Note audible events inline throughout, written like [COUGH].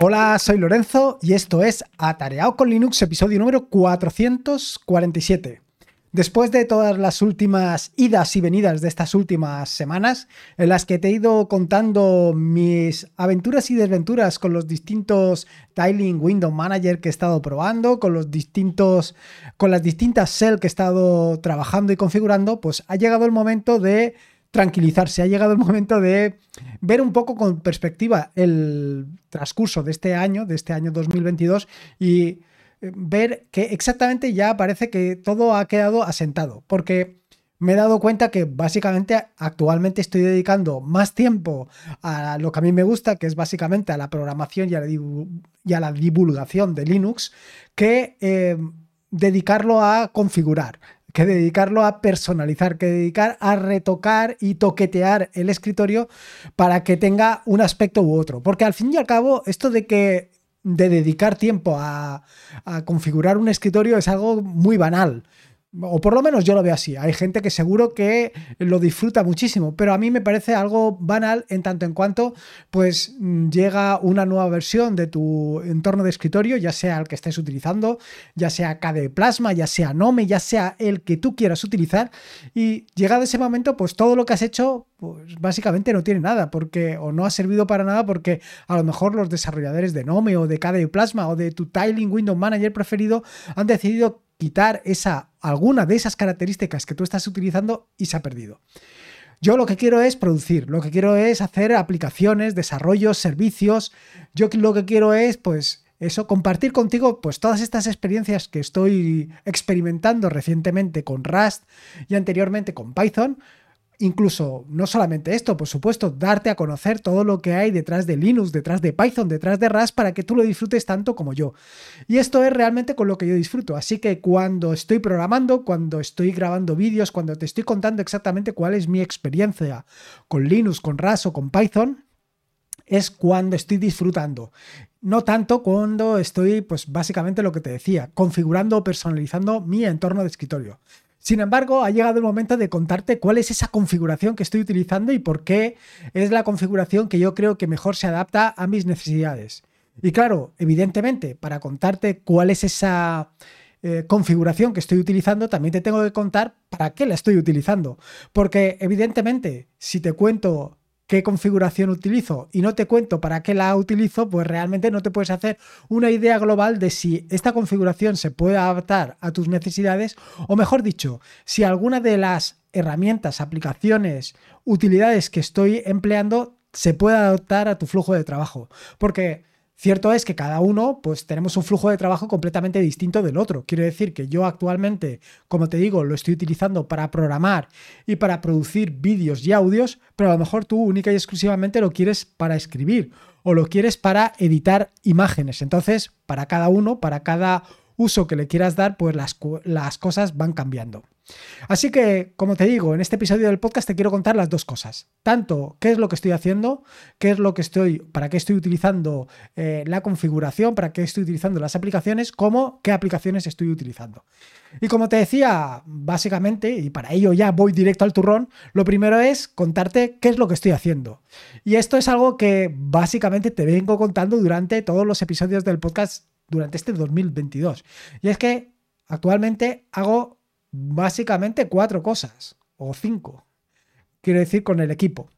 Hola, soy Lorenzo y esto es Atareado con Linux, episodio número 447. Después de todas las últimas idas y venidas de estas últimas semanas, en las que te he ido contando mis aventuras y desventuras con los distintos Tiling Window Manager que he estado probando, con los distintos, con las distintas shell que he estado trabajando y configurando, pues ha llegado el momento de tranquilizarse, ha llegado el momento de ver un poco con perspectiva el transcurso de este año, de este año 2022 y ver que exactamente ya parece que todo ha quedado asentado, porque me he dado cuenta que básicamente actualmente estoy dedicando más tiempo a lo que a mí me gusta, que es básicamente a la programación y a la, divulgación de Linux, que eh, dedicarlo a configurar que dedicarlo a personalizar, que dedicar a retocar y toquetear el escritorio para que tenga un aspecto u otro. Porque al fin y al cabo, esto de que de dedicar tiempo a, configurar un escritorio es algo muy banal. O por lo menos yo lo veo así. Hay gente que seguro que lo disfruta muchísimo, pero a mí me parece algo banal en tanto en cuanto pues llega una nueva versión de tu entorno de escritorio, ya sea el que estés utilizando, ya sea KDE Plasma, ya sea Nome, ya sea el que tú quieras utilizar y llegado ese momento pues todo lo que has hecho pues básicamente no tiene nada porque o no ha servido para nada porque a lo mejor los desarrolladores de Nome o de KDE Plasma o de tu Tiling Window Manager preferido han decidido quitar esa, alguna de esas características que tú estás utilizando y se ha perdido. Yo lo que quiero es producir, lo que quiero es hacer aplicaciones, desarrollos, servicios. Yo lo que quiero es, pues, eso, compartir contigo, pues, todas estas experiencias que estoy experimentando recientemente con Rust y anteriormente con Python, Incluso, no solamente esto, por supuesto, darte a conocer todo lo que hay detrás de Linux, detrás de Python, detrás de Rust, para que tú lo disfrutes tanto como yo. Y esto es realmente con lo que yo disfruto. Así que cuando estoy programando, cuando estoy grabando vídeos, cuando te estoy contando exactamente cuál es mi experiencia con Linux, con Rust o con Python, es cuando estoy disfrutando. No tanto cuando estoy, pues básicamente lo que te decía, configurando o personalizando mi entorno de escritorio. Sin embargo, ha llegado el momento de contarte cuál es esa configuración que estoy utilizando y por qué es la configuración que yo creo que mejor se adapta a mis necesidades. Y claro, evidentemente, para contarte cuál es esa eh, configuración que estoy utilizando, también te tengo que contar para qué la estoy utilizando. Porque evidentemente, si te cuento qué configuración utilizo y no te cuento para qué la utilizo, pues realmente no te puedes hacer una idea global de si esta configuración se puede adaptar a tus necesidades o mejor dicho, si alguna de las herramientas, aplicaciones, utilidades que estoy empleando se puede adaptar a tu flujo de trabajo. Porque Cierto es que cada uno, pues tenemos un flujo de trabajo completamente distinto del otro. Quiero decir que yo actualmente, como te digo, lo estoy utilizando para programar y para producir vídeos y audios, pero a lo mejor tú única y exclusivamente lo quieres para escribir o lo quieres para editar imágenes. Entonces, para cada uno, para cada uso que le quieras dar, pues las, las cosas van cambiando. Así que, como te digo, en este episodio del podcast te quiero contar las dos cosas. Tanto qué es lo que estoy haciendo, qué es lo que estoy, para qué estoy utilizando eh, la configuración, para qué estoy utilizando las aplicaciones, como qué aplicaciones estoy utilizando. Y como te decía, básicamente, y para ello ya voy directo al turrón, lo primero es contarte qué es lo que estoy haciendo. Y esto es algo que básicamente te vengo contando durante todos los episodios del podcast durante este 2022. Y es que actualmente hago básicamente cuatro cosas, o cinco, quiero decir, con el equipo.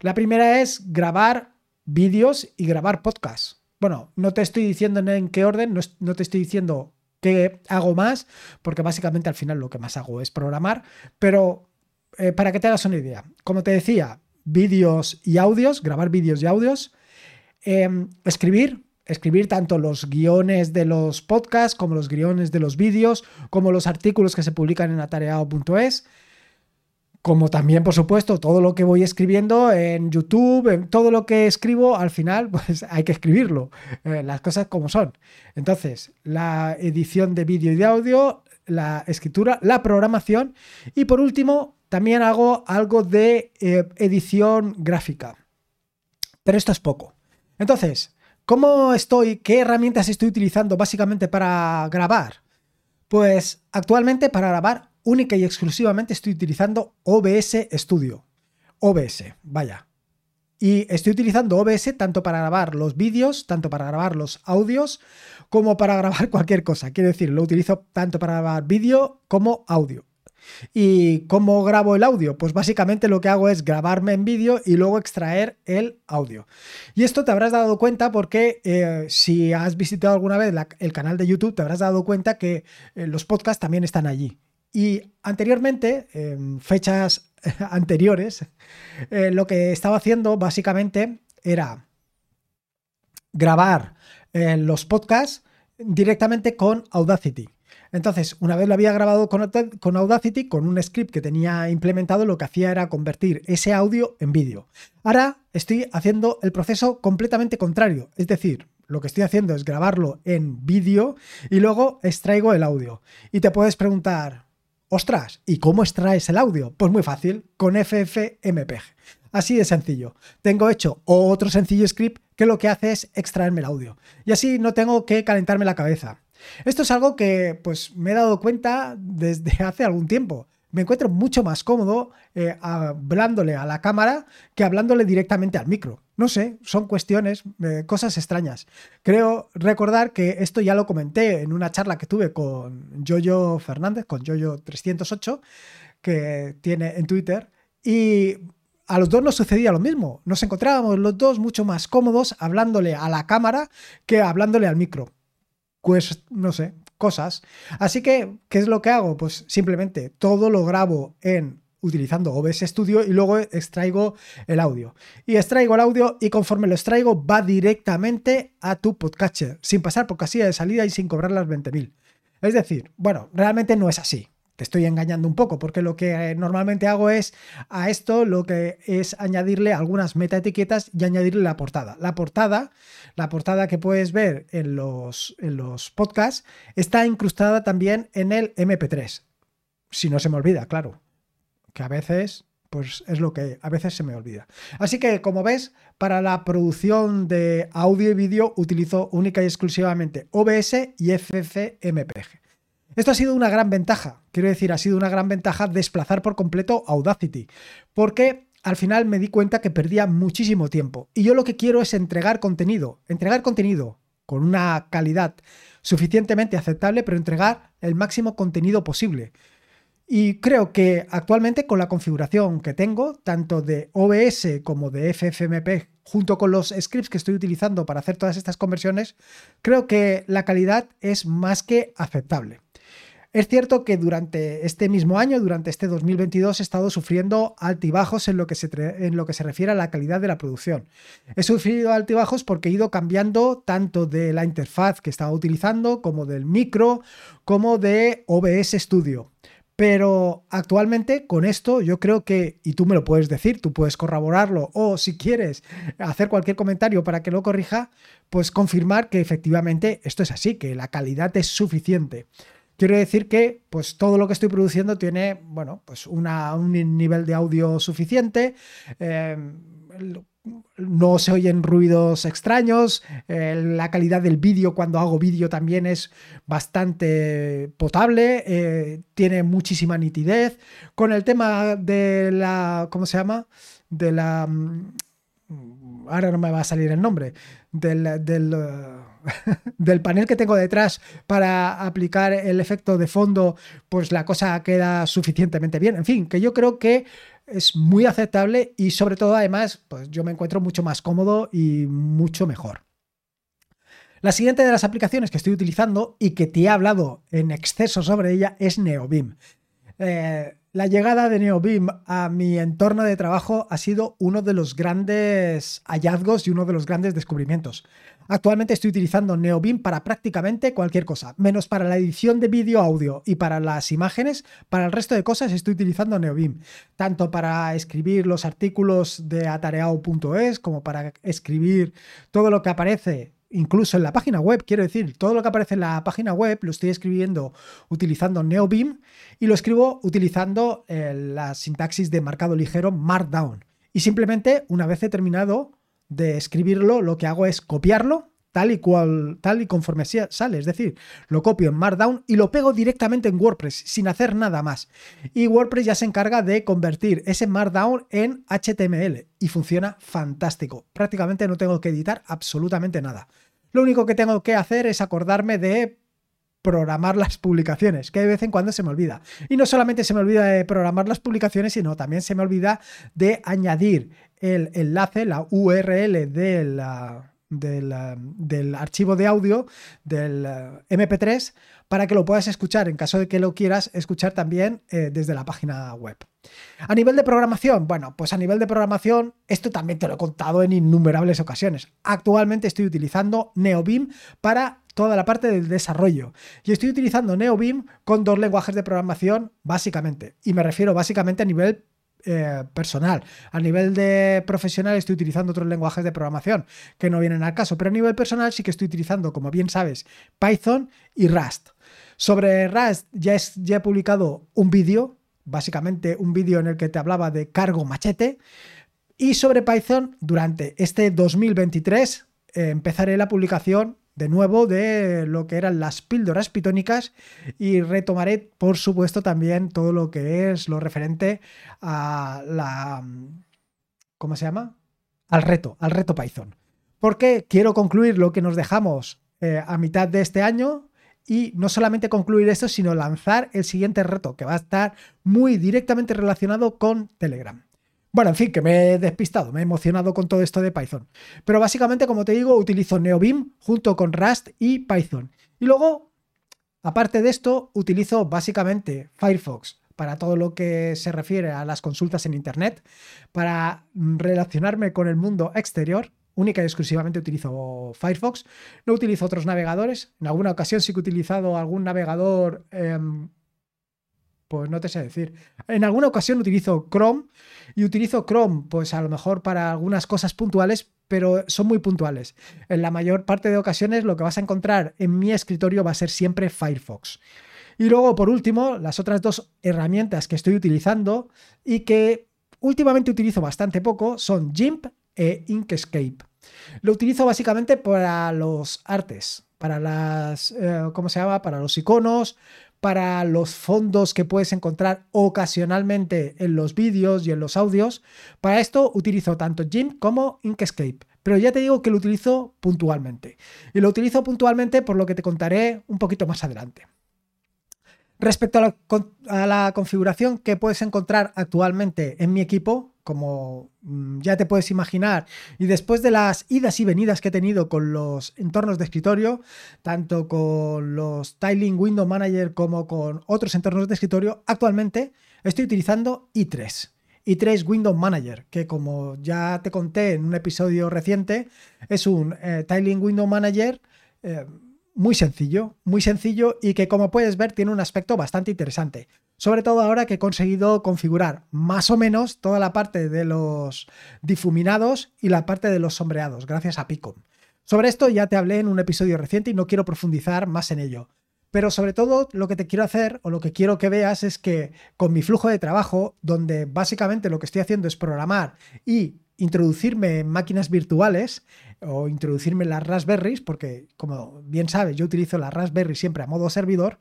La primera es grabar vídeos y grabar podcasts. Bueno, no te estoy diciendo en qué orden, no, te estoy diciendo qué hago más, porque básicamente al final lo que más hago es programar, pero eh, para que te hagas una idea, como te decía, vídeos y audios, grabar vídeos y audios, em, escribir, escribir tanto los guiones de los podcasts como los guiones de los vídeos, como los artículos que se publican en atareado.es, como también, por supuesto, todo lo que voy escribiendo en YouTube, en todo lo que escribo, al final, [LAUGHS] pues hay que escribirlo, eh, las cosas como son. Entonces, la edición de vídeo y de audio, la escritura, la programación y por último, también hago algo de eh, edición gráfica. Pero esto es poco. Entonces, ¿Cómo estoy? ¿Qué herramientas estoy utilizando básicamente para grabar? Pues actualmente para grabar única y exclusivamente estoy utilizando OBS Studio. OBS, vaya. Y estoy utilizando OBS tanto para grabar los vídeos, tanto para grabar los audios, como para [LAUGHS] grabar cualquier cosa. Quiero decir, lo utilizo tanto para grabar vídeo como audio. ¿Y cómo grabo el audio? Pues básicamente lo que hago es grabarme en vídeo y luego extraer el audio. Y esto te habrás dado cuenta porque eh, si has visitado alguna vez el canal de YouTube, te habrás dado cuenta que eh, los podcasts también están allí. Y anteriormente, en fechas [LAUGHS] anteriores, eh, lo que estaba haciendo básicamente era grabar los podcasts directamente con Audacity. Entonces, una vez lo había grabado con, Audacity, con un script que tenía implementado, lo que hacía era convertir ese audio en vídeo. Ahora estoy haciendo el proceso completamente contrario, es decir, lo que estoy haciendo es grabarlo en vídeo y luego extraigo el audio. Y te puedes preguntar, ostras, ¿y cómo extraes el audio? Pues muy fácil, con FFmpeg. Así de sencillo. Tengo hecho otro sencillo script que lo que hace es extraerme el audio. Y así no tengo que calentarme la cabeza. Esto es algo que pues me he dado cuenta desde [LAUGHS] hace algún tiempo. Me encuentro mucho más cómodo eh, hablándole a la cámara que hablándole directamente al micro. No sé, son cuestiones, eh, cosas extrañas. Creo recordar que esto ya lo comenté en una charla que tuve con Jojo Fernández, con Jojo308, que tiene en Twitter, y a los dos nos sucedía lo mismo. Nos encontrábamos los dos mucho más cómodos hablándole a la cámara que hablándole al micro no sé, cosas. Así que, ¿qué es lo que hago? Pues simplemente todo lo grabo en utilizando OBS Studio y luego extraigo el audio. Y extraigo el audio y conforme lo extraigo va directamente a tu podcatcher, sin pasar por casilla de salida y sin cobrar las 20.000. Es decir, bueno, realmente no es así te estoy engañando un poco, porque lo que eh, normalmente hago es a esto lo que es añadirle algunas metaetiquetas y añadirle la portada. La portada, la portada que puedes ver en los, en los podcasts, está incrustada también en el MP3. Si no se me olvida, claro. Que a veces, pues es lo que a veces se me olvida. Así que, como ves, para la producción de audio y vídeo utilizo única y exclusivamente OBS y FFmpeg. Esto ha sido una gran ventaja, quiero decir, ha sido una gran ventaja desplazar por completo Audacity, porque al final me di cuenta que perdía muchísimo tiempo. Y yo lo que quiero es entregar contenido, entregar contenido con una calidad suficientemente aceptable, pero entregar el máximo contenido posible. Y creo que actualmente con la configuración que tengo, tanto de OBS como de FFmpeg, junto con los scripts que estoy utilizando para hacer todas estas conversiones, creo que la calidad es más que aceptable. Es cierto que durante este mismo año, durante este 2022, he estado sufriendo altibajos en lo, que se en lo que se refiere a la calidad de la producción. He sufrido altibajos porque he ido cambiando tanto de la interfaz que estaba utilizando, como del micro, como de OBS Studio. Pero actualmente con esto yo creo que, y tú me lo puedes decir, tú puedes corroborarlo o si quieres hacer cualquier comentario para que lo corrija, pues confirmar que efectivamente esto es así, que la calidad es suficiente. Quiero decir que pues, todo lo que estoy produciendo tiene bueno, pues un nivel de audio suficiente. Em, no se oyen ruidos extraños, la calidad del vídeo cuando hago vídeo también es bastante potable, eh, tiene muchísima nitidez. Con el tema de la, ¿cómo se llama? De la... Mm, ahora no me va a salir el nombre, del... del [LAUGHS] del panel que tengo detrás para aplicar el efecto de fondo, pues la cosa queda suficientemente bien. En fin, que yo creo que es muy aceptable y sobre todo además, pues yo me encuentro mucho más cómodo y mucho mejor. La siguiente de las aplicaciones que estoy utilizando y que te he hablado en exceso sobre ella es Neobim. Eh, la llegada de Neobim a mi entorno de trabajo ha sido uno de los grandes hallazgos y uno de los grandes descubrimientos. Actualmente estoy utilizando NeoBeam para prácticamente cualquier cosa, menos para la edición de vídeo, audio y para las imágenes. Para el resto de cosas estoy utilizando NeoBeam, tanto para escribir los artículos de atareao.es como para escribir todo lo que aparece incluso en la página web, quiero decir, todo lo que aparece en la página web lo estoy escribiendo utilizando NeoBeam y lo escribo utilizando eh, la sintaxis de marcado ligero Markdown. Y simplemente, una vez he terminado de escribirlo, lo que hago es copiarlo tal y cual, tal y conforme sale. Es decir, lo copio en Markdown y lo pego directamente en WordPress sin hacer nada más. Y WordPress ya se encarga de convertir ese Markdown en HTML y funciona fantástico. Prácticamente no tengo que editar absolutamente nada. Lo único que tengo que hacer es acordarme de programar las publicaciones, que de vez en cuando se me olvida. Y no solamente se me olvida de programar las publicaciones, sino también se me olvida de añadir el enlace, la URL de la del, archivo de audio del eh, MP3 para que lo puedas escuchar en caso de que lo quieras escuchar también eh, desde la página web. A nivel de programación, bueno, pues a nivel de programación, esto también te lo he contado en innumerables ocasiones. Actualmente estoy utilizando NeoBeam para toda la parte del desarrollo. Y estoy utilizando NeoBeam con dos lenguajes de programación básicamente. Y me refiero básicamente a nivel eh, personal. A nivel de profesional estoy utilizando otros lenguajes de programación que no vienen al caso, pero a nivel personal sí que estoy utilizando, como bien sabes, Python y Rust. Sobre Rust ya, es, ya he publicado un vídeo, básicamente un vídeo en el que te hablaba de cargo machete. Y sobre Python, durante este 2023 eh, empezaré la publicación de nuevo de lo que eran las píldoras pitónicas y retomaré, por supuesto, también todo lo que es lo referente a la... ¿Cómo se llama? Al reto, al reto Python. Porque quiero concluir lo que nos dejamos eh, a mitad de este año y no solamente concluir esto, sino lanzar el siguiente reto, que va a estar muy directamente relacionado con Telegram. Bueno, en fin, que me he despistado, me he emocionado con todo esto de Python. Pero básicamente, como te digo, utilizo NeoBeam junto con Rust y Python. Y luego, aparte de esto, utilizo básicamente Firefox para todo lo que se refiere a las consultas en Internet, para relacionarme con el mundo exterior. Única y exclusivamente utilizo Firefox. No utilizo otros navegadores. En alguna ocasión sí que he utilizado algún navegador em, pues no te sé decir. En alguna ocasión utilizo Chrome y utilizo Chrome, pues a lo mejor para algunas cosas puntuales, pero son muy puntuales. En la mayor parte de ocasiones lo que vas a encontrar en mi escritorio va a ser siempre Firefox. Y luego, por último, las otras dos herramientas que estoy utilizando y que últimamente utilizo bastante poco son GIMP e Inkscape. Lo utilizo básicamente para los artes, para las, eh, ¿cómo se llama? Para los iconos, para los fondos que puedes encontrar ocasionalmente en los vídeos y en los audios. Para esto utilizo tanto GIMP como Inkscape, pero ya te digo que lo utilizo puntualmente. Y lo utilizo puntualmente por lo que te contaré un poquito más adelante. Respecto a la, configuración que puedes encontrar actualmente en mi equipo, como mm, ya te puedes imaginar, y después de las idas y venidas que he tenido con los entornos de escritorio, tanto con los Tiling Window Manager como con otros entornos de escritorio, actualmente estoy utilizando i3. i3 Window Manager, que como ya te conté en un episodio reciente, es un eh, Tiling Window Manager eh, muy sencillo, muy sencillo y que como puedes ver tiene un aspecto bastante interesante. Sobre todo ahora que he conseguido configurar más o menos toda la parte de los difuminados y la parte de los sombreados, gracias a Picom. Sobre esto ya te hablé en un episodio reciente y no quiero profundizar más en ello. Pero sobre todo lo que te quiero hacer o lo que quiero que veas es que con mi flujo de trabajo, donde básicamente lo que estoy haciendo es programar y introducirme en máquinas virtuales o introducirme en las Raspberries, porque como bien sabes, yo utilizo la Raspberry siempre a modo servidor,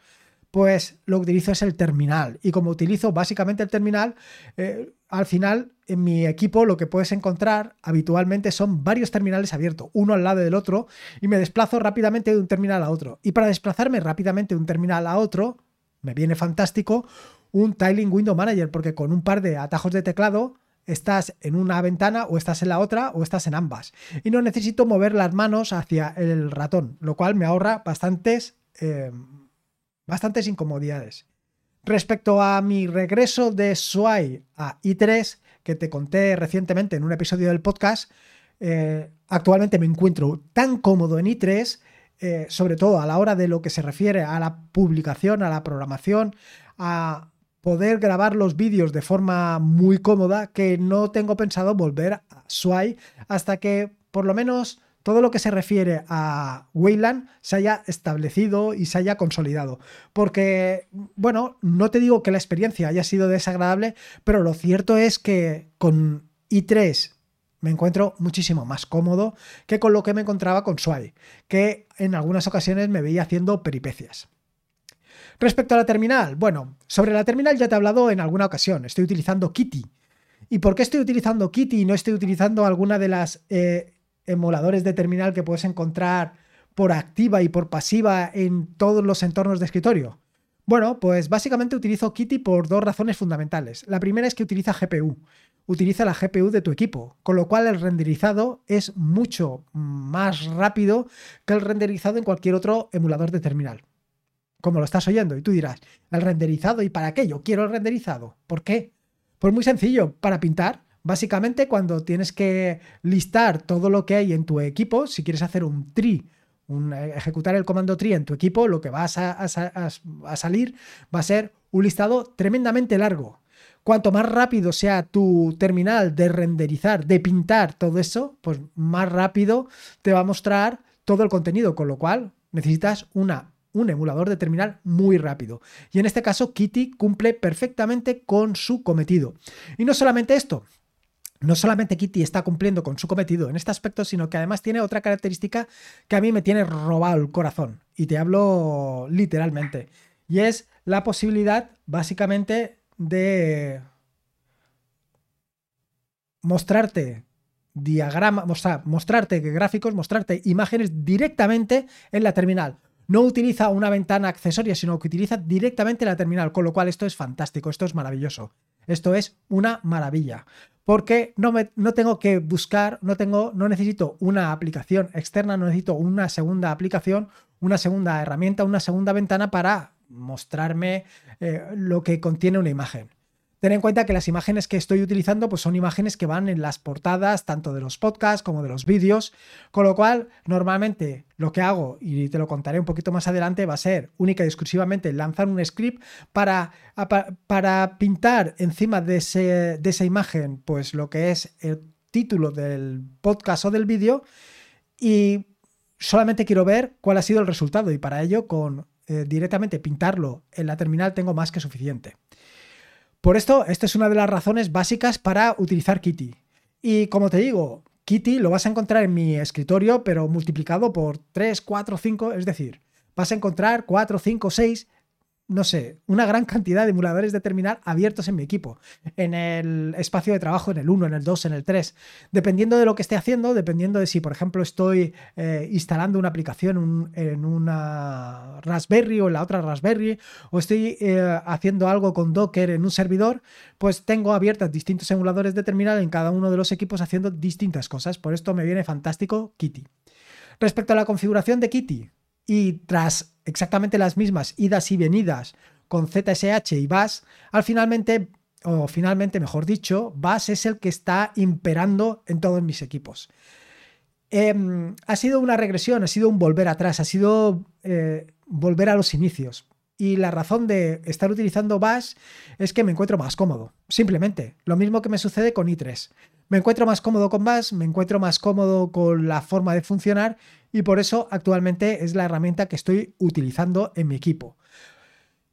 pues lo que utilizo es el terminal. Y como utilizo básicamente el terminal, eh, al final en mi equipo lo que puedes encontrar habitualmente son varios terminales abiertos, uno al lado del otro, y me desplazo rápidamente de un terminal a otro. Y para desplazarme rápidamente de un terminal a otro, me viene fantástico un Tiling Window Manager, porque con un par de atajos de teclado estás en una ventana o estás en la otra o estás en ambas. Y no necesito mover las manos hacia el ratón, lo cual me ahorra bastantes, eh, bastantes incomodidades. Respecto a mi regreso de SWAI a i3, que te conté recientemente en un episodio del podcast, eh, actualmente me encuentro tan cómodo en i3, eh, sobre todo a la hora de lo que se refiere a la publicación, a la programación, a poder grabar los vídeos de forma muy cómoda que no tengo pensado volver a Sway hasta que por lo menos todo lo que se refiere a Wayland se haya establecido y se haya consolidado. Porque, bueno, no te digo que la experiencia haya sido desagradable, pero lo cierto es que con i3 Me encuentro muchísimo más cómodo que con lo que me encontraba con Sway, que en algunas ocasiones me veía haciendo peripecias. Respecto a la terminal, bueno, sobre la terminal ya te he hablado en alguna ocasión, estoy utilizando Kitty. ¿Y por qué estoy utilizando Kitty y no estoy utilizando alguna de las eh, emuladores de terminal que puedes encontrar por activa y por pasiva en todos los entornos de escritorio? Bueno, pues básicamente utilizo Kitty por dos razones fundamentales. La primera es que utiliza GPU, utiliza la GPU de tu equipo, con lo cual el renderizado es mucho más rápido que el renderizado en cualquier otro emulador de terminal como lo estás oyendo. Y tú dirás, ¿el renderizado? ¿Y para qué? Yo quiero el renderizado. ¿Por qué? Pues muy sencillo, para pintar. Básicamente cuando tienes que listar todo lo que hay en tu equipo, si quieres hacer un tree, eh, ejecutar el comando tree en tu equipo, lo que va a, a salir va a ser un listado tremendamente largo. Cuanto más rápido sea tu terminal de renderizar, de pintar todo eso, pues más rápido te va a mostrar todo el contenido, con lo cual necesitas una un emulador de terminal muy rápido. Y en este caso, Kitty cumple perfectamente con su cometido. Y no solamente esto, no solamente Kitty está cumpliendo con su cometido en este aspecto, sino que además tiene otra característica que a mí me tiene robado el corazón. Y te hablo literalmente. Y es la posibilidad, básicamente, de mostrarte diagramas, o sea, mostrarte gráficos, mostrarte imágenes directamente en la terminal no utiliza una ventana accesoria, sino que utiliza directamente la terminal, con lo cual esto es fantástico, esto es maravilloso. Esto es una maravilla. Porque no, me, no tengo que buscar, no, tengo, no necesito una aplicación externa, no necesito una segunda aplicación, una segunda herramienta, una segunda ventana para mostrarme eh, lo que contiene una imagen. Ten en cuenta que las imágenes que estoy utilizando pues son imágenes que van en las portadas tanto de los podcasts como de los vídeos, con lo cual normalmente lo que hago, y te lo contaré un poquito más adelante, va a ser única y exclusivamente lanzar un script para, para pintar encima de, de esa imagen pues lo que es el título del podcast o del vídeo y solamente quiero ver cuál ha sido el resultado y para ello con eh, directamente pintarlo en la terminal tengo más que suficiente. Por esto, esta es una de las razones básicas para utilizar Kitty. Y como te digo, Kitty lo vas a encontrar en mi escritorio, pero multiplicado por 3, 4, 5, es decir, vas a encontrar 4, 5, 6 no sé, una gran cantidad de emuladores de terminal abiertos en mi equipo, en el espacio de trabajo, en el 1, en el 2, en el 3. Dependiendo de lo que esté haciendo, dependiendo de si, por ejemplo, estoy eh, instalando una aplicación en una Raspberry o en la otra Raspberry, o estoy eh, haciendo algo con Docker en un servidor, pues tengo abiertas distintos emuladores de terminal en cada uno de los equipos haciendo distintas cosas. Por esto me viene fantástico Kitty. Respecto a la configuración de Kitty, y tras exactamente las mismas idas y venidas con ZSH y BAS, al finalmente, o finalmente mejor dicho, BAS es el que está imperando en todos mis equipos. Em, ha sido una regresión, ha sido un volver atrás, ha sido eh, volver a los inicios. Y la razón de estar utilizando Bash es que me encuentro más cómodo. Simplemente. Lo mismo que me sucede con i3. Me encuentro más cómodo con Bash, me encuentro más cómodo con la forma de funcionar y por eso actualmente es la herramienta que estoy utilizando en mi equipo.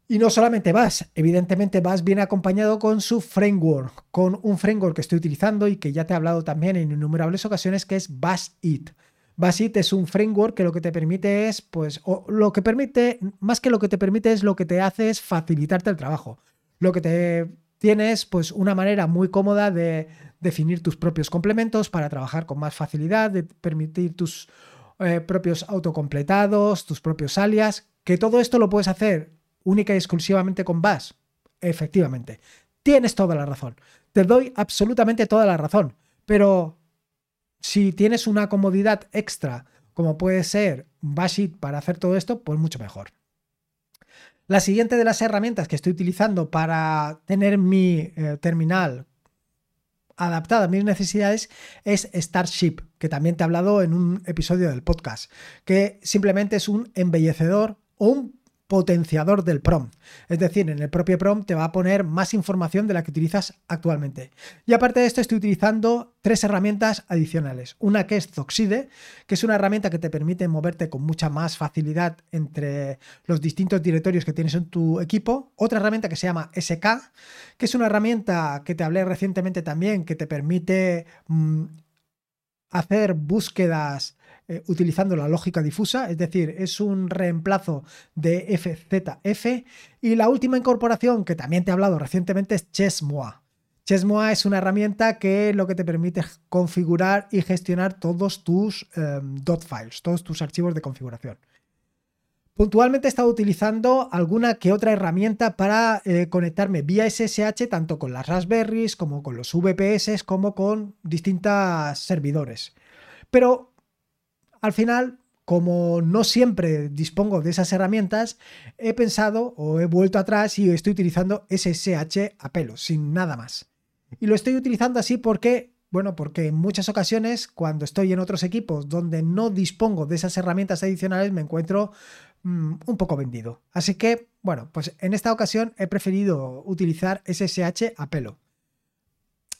Y no solamente Bash, evidentemente Bash viene acompañado con su framework, con un framework que estoy utilizando y que ya te he hablado también en innumerables ocasiones, que es BashIt. BashIt es un framework que lo que te permite es, pues, lo que permite, más que lo que te permite es lo que te hace es facilitarte el trabajo. Lo que te tienes, pues, una manera muy cómoda de definir tus propios complementos para trabajar con más facilidad, de permitir tus eh, propios autocompletados, tus propios alias, que todo esto lo puedes hacer única y exclusivamente con Bash. Efectivamente, tienes toda la razón. Te doy absolutamente toda la razón. Pero si tienes una comodidad extra, como puede ser Bashit para hacer todo esto, pues mucho mejor. La siguiente de las herramientas que estoy utilizando para tener mi eh, terminal adaptada a mis necesidades es Starship, que también te he hablado en un episodio del podcast, que simplemente es un embellecedor o un potenciador del prompt. Es decir, en el propio prompt te va a poner más información de la que utilizas actualmente. Y aparte de esto, estoy utilizando tres herramientas adicionales. Una que es Zoxide, que es una herramienta que te permite moverte con mucha más facilidad entre los distintos directorios que tienes en tu equipo. Otra herramienta que se llama SK, que es una herramienta que te hablé recientemente también, que te permite mm, hacer búsquedas eh, utilizando la lógica difusa, es decir, es un reemplazo de FZF. Y la última incorporación que también te he hablado recientemente es Chessmoa. Chessmoa es una herramienta que lo que te permite configurar y gestionar todos tus em, dot files, todos tus archivos de configuración. Puntualmente he estado utilizando alguna que otra herramienta para eh, conectarme vía SSH tanto con las Raspberries como con los VPS como con distintos servidores. Pero al final, como no siempre dispongo de esas herramientas, he pensado o he vuelto atrás y estoy utilizando SSH a pelo, sin nada más. Y lo estoy utilizando así porque, bueno, porque en muchas ocasiones cuando estoy en otros equipos donde no dispongo de esas herramientas adicionales me encuentro mm, un poco vendido. Así que, bueno, pues en esta ocasión he preferido utilizar SSH a pelo.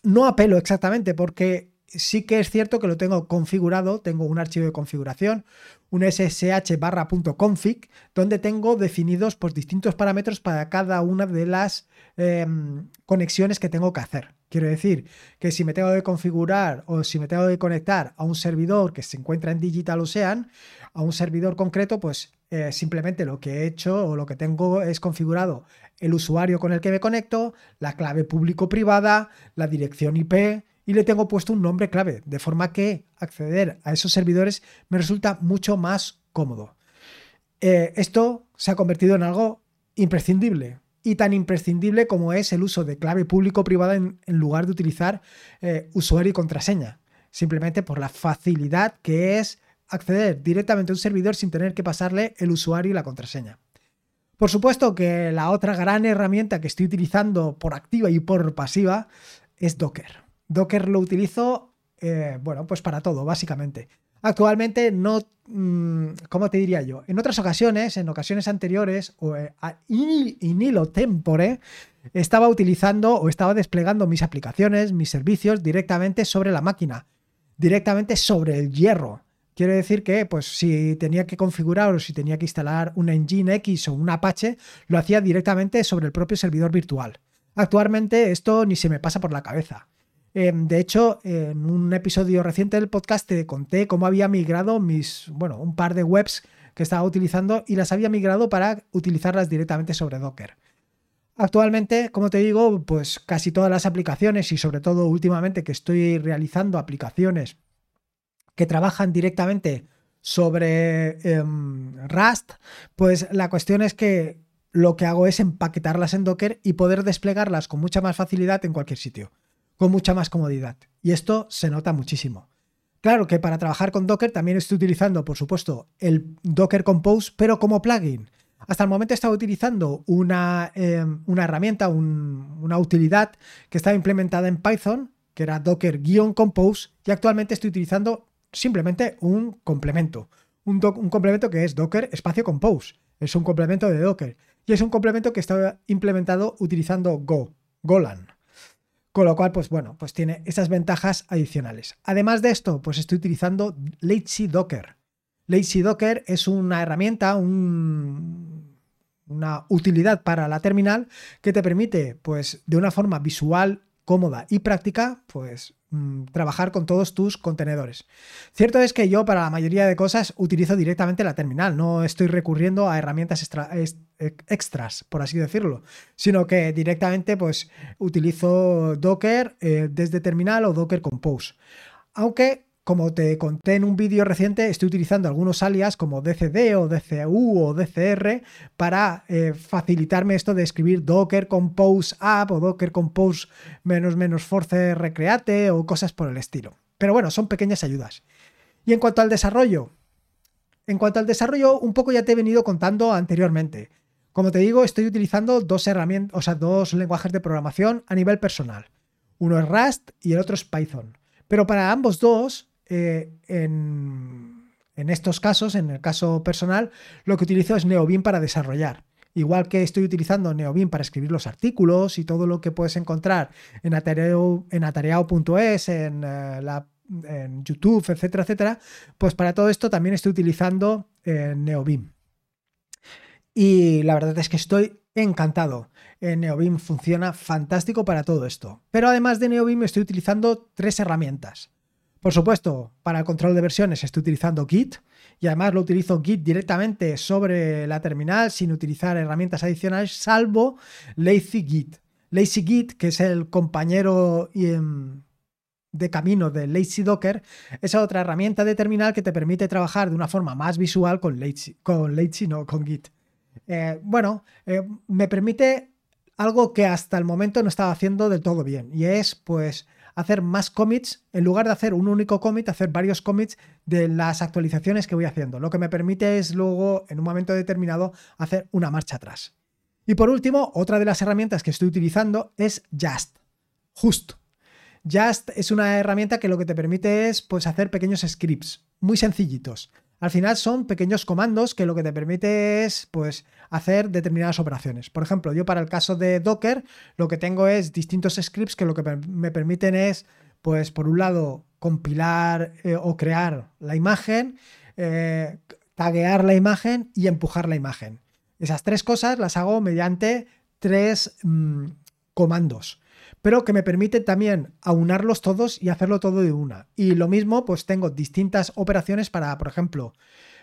No a pelo exactamente, porque sí que es cierto que lo tengo configurado, tengo un archivo de configuración, un ssh barra .config, donde tengo definidos pues, distintos parámetros para cada una de las em, conexiones que tengo que hacer. Quiero decir que si me tengo que configurar o si me tengo que conectar a un servidor que se encuentra en Digital Ocean, a un servidor concreto, pues eh, simplemente lo que he hecho o lo que tengo es configurado el usuario con el que me conecto, la clave público-privada, la dirección IP, y le tengo puesto un nombre clave, de forma que acceder a esos servidores me resulta mucho más cómodo. Eh, esto se ha convertido en algo imprescindible y tan imprescindible como es el uso de clave público-privada en, lugar de utilizar eh, usuario y contraseña, simplemente por la facilidad que es acceder directamente a un servidor sin tener que pasarle el usuario y la contraseña. Por supuesto que la otra gran herramienta que estoy utilizando por activa y por pasiva es Docker. Docker lo utilizo, eh, bueno, pues para todo, básicamente. Actualmente no, mm, ¿cómo te diría yo? En otras ocasiones, en ocasiones anteriores, o eh, in hilo tempore, estaba utilizando o estaba desplegando mis aplicaciones, mis servicios directamente sobre la máquina, directamente sobre el hierro. Quiere decir que, pues, si tenía que configurar o si tenía que instalar un Engine X o un Apache, lo hacía directamente sobre el propio servidor virtual. Actualmente esto ni se me pasa por la cabeza. Em, de hecho, en un episodio reciente del podcast te conté cómo había migrado mis, bueno, un par de webs que estaba utilizando y las había migrado para utilizarlas directamente sobre Docker. Actualmente, como te digo, pues casi todas las aplicaciones y sobre todo últimamente que estoy realizando aplicaciones que trabajan directamente sobre em, Rust, pues la cuestión es que lo que hago es empaquetarlas en Docker y poder desplegarlas con mucha más facilidad en cualquier sitio con mucha más comodidad. Y esto se nota muchísimo. Claro que para trabajar con Docker también estoy utilizando, por supuesto, el Docker Compose, pero como plugin. Hasta el momento he estado utilizando una, em, una herramienta, una utilidad que estaba implementada en Python, que era Docker-Compose, y actualmente estoy utilizando simplemente un complemento. Un, un, complemento que es Docker espacio Compose. Es un complemento de Docker. Y es un complemento que está implementado utilizando Go, Golan. Con lo cual, pues bueno, pues tiene esas ventajas adicionales. Además de esto, pues estoy utilizando Lazy Docker. Lazy Docker es una herramienta, una utilidad para la terminal que te permite, pues de una forma visual cómoda y práctica, pues mm, trabajar con todos tus contenedores. Cierto es que yo para la mayoría de cosas utilizo directamente la terminal, no estoy recurriendo a herramientas extras, por así decirlo, sino que directamente pues utilizo Docker eh, desde terminal o Docker Compose. Aunque como te conté en un vídeo reciente, estoy utilizando algunos alias como DCD o DCU o DCR para eh, facilitarme esto de escribir Docker Compose App o Docker Compose menos menos Force Recreate o cosas por el estilo. Pero bueno, son pequeñas ayudas. Y en cuanto al desarrollo, en cuanto al desarrollo, un poco ya te he venido contando anteriormente. Como te digo, estoy utilizando dos herramientas, o sea, dos lenguajes de programación a nivel personal. Uno es Rust y el otro es Python. Pero para ambos dos eh, en, estos casos, en el caso personal, lo que utilizo es Neobin para desarrollar. Igual que estoy utilizando Neobin para escribir los artículos y todo lo que puedes encontrar en atareao.es, en, eh, en, YouTube, etcétera, etcétera, pues para todo esto también estoy utilizando eh. Y la verdad es que estoy encantado. Neobim funciona fantástico para todo esto. Pero además de Neobim estoy utilizando tres herramientas. Por supuesto, para el control de versiones estoy utilizando Git y además lo utilizo Git directamente sobre la terminal sin utilizar herramientas adicionales, salvo LazyGit. LazyGit, que es el compañero em, de camino de Lazy Docker, es otra herramienta de terminal que te permite trabajar de una forma más visual con Lazy, con Lazy no, con Git. Eh, bueno, eh, me permite algo que hasta el momento no estaba haciendo del todo bien y es pues hacer más commits, en lugar de hacer un único commit, hacer varios commits de las actualizaciones que voy haciendo. Lo que me permite es luego, en un momento determinado, hacer una marcha atrás. Y por último, otra de las herramientas que estoy utilizando es Just. Justo. Just es una herramienta que lo que te permite es pues, hacer pequeños scripts muy sencillitos. Al final son pequeños comandos que lo que te permite es pues, hacer determinadas operaciones. Por ejemplo, yo para el caso de Docker lo que tengo es distintos scripts que lo que me permiten es, pues por un lado, compilar eh, o crear la imagen, eh, taguear la imagen y empujar la imagen. Esas tres cosas las hago mediante tres mm, comandos pero que me permite también aunarlos todos y hacerlo todo de una. Y lo mismo, pues tengo distintas operaciones para, por ejemplo,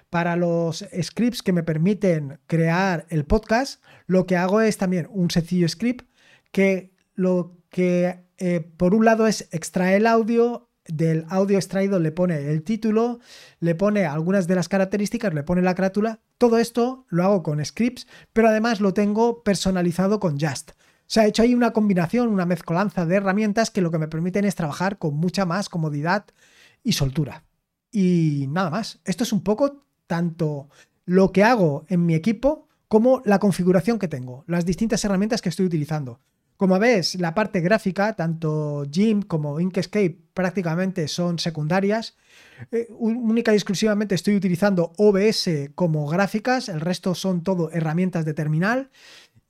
para los scripts que me permiten crear el podcast, lo que hago es también un sencillo script que lo que eh, por un lado es extraer el audio, del audio extraído le pone el título, le pone algunas de las características, le pone la carátula. Todo esto lo hago con scripts, pero además lo tengo personalizado con Just. Se ha hecho ahí una combinación, una mezcolanza de herramientas que lo que me permiten es trabajar con mucha más comodidad y soltura. Y nada más. Esto es un poco tanto lo que hago en mi equipo como la configuración que tengo, las distintas herramientas que estoy utilizando. Como ves, la parte gráfica, tanto GIMP como Inkscape prácticamente son secundarias. Eh, única y exclusivamente estoy utilizando OBS como gráficas, el resto son todo herramientas de terminal.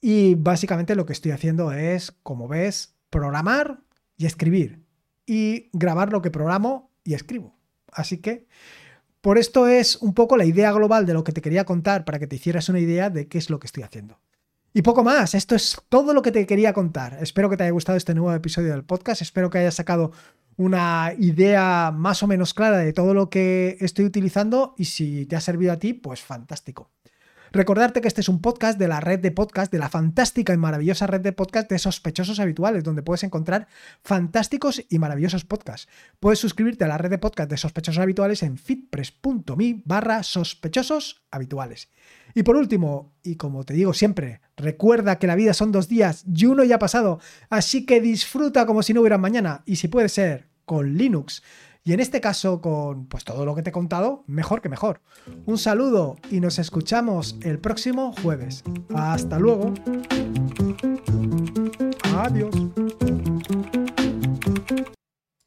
Y básicamente lo que estoy haciendo es, como ves, programar y escribir. Y grabar lo que programo y escribo. Así que por esto es un poco la idea global de lo que te quería contar para que te hicieras una idea de qué es lo que estoy haciendo. Y poco más, esto es todo lo que te quería contar. Espero que te haya gustado este nuevo episodio del podcast, espero que hayas sacado una idea más o menos clara de todo lo que estoy utilizando y si te ha servido a ti, pues fantástico. Recordarte que este es un podcast de la red de podcast, de la fantástica y maravillosa red de podcast de sospechosos habituales, donde puedes encontrar fantásticos y maravillosos podcasts. Puedes suscribirte a la red de podcast de sospechosos habituales en fitpress.me barra sospechosos habituales. Y por último, y como te digo siempre, recuerda que la vida son dos días y uno ya ha pasado, así que disfruta como si no hubiera mañana y si puede ser con Linux. Y en este caso, con pues todo lo que te he contado, mejor que mejor. Un saludo y nos escuchamos el próximo jueves. Hasta luego. Adiós.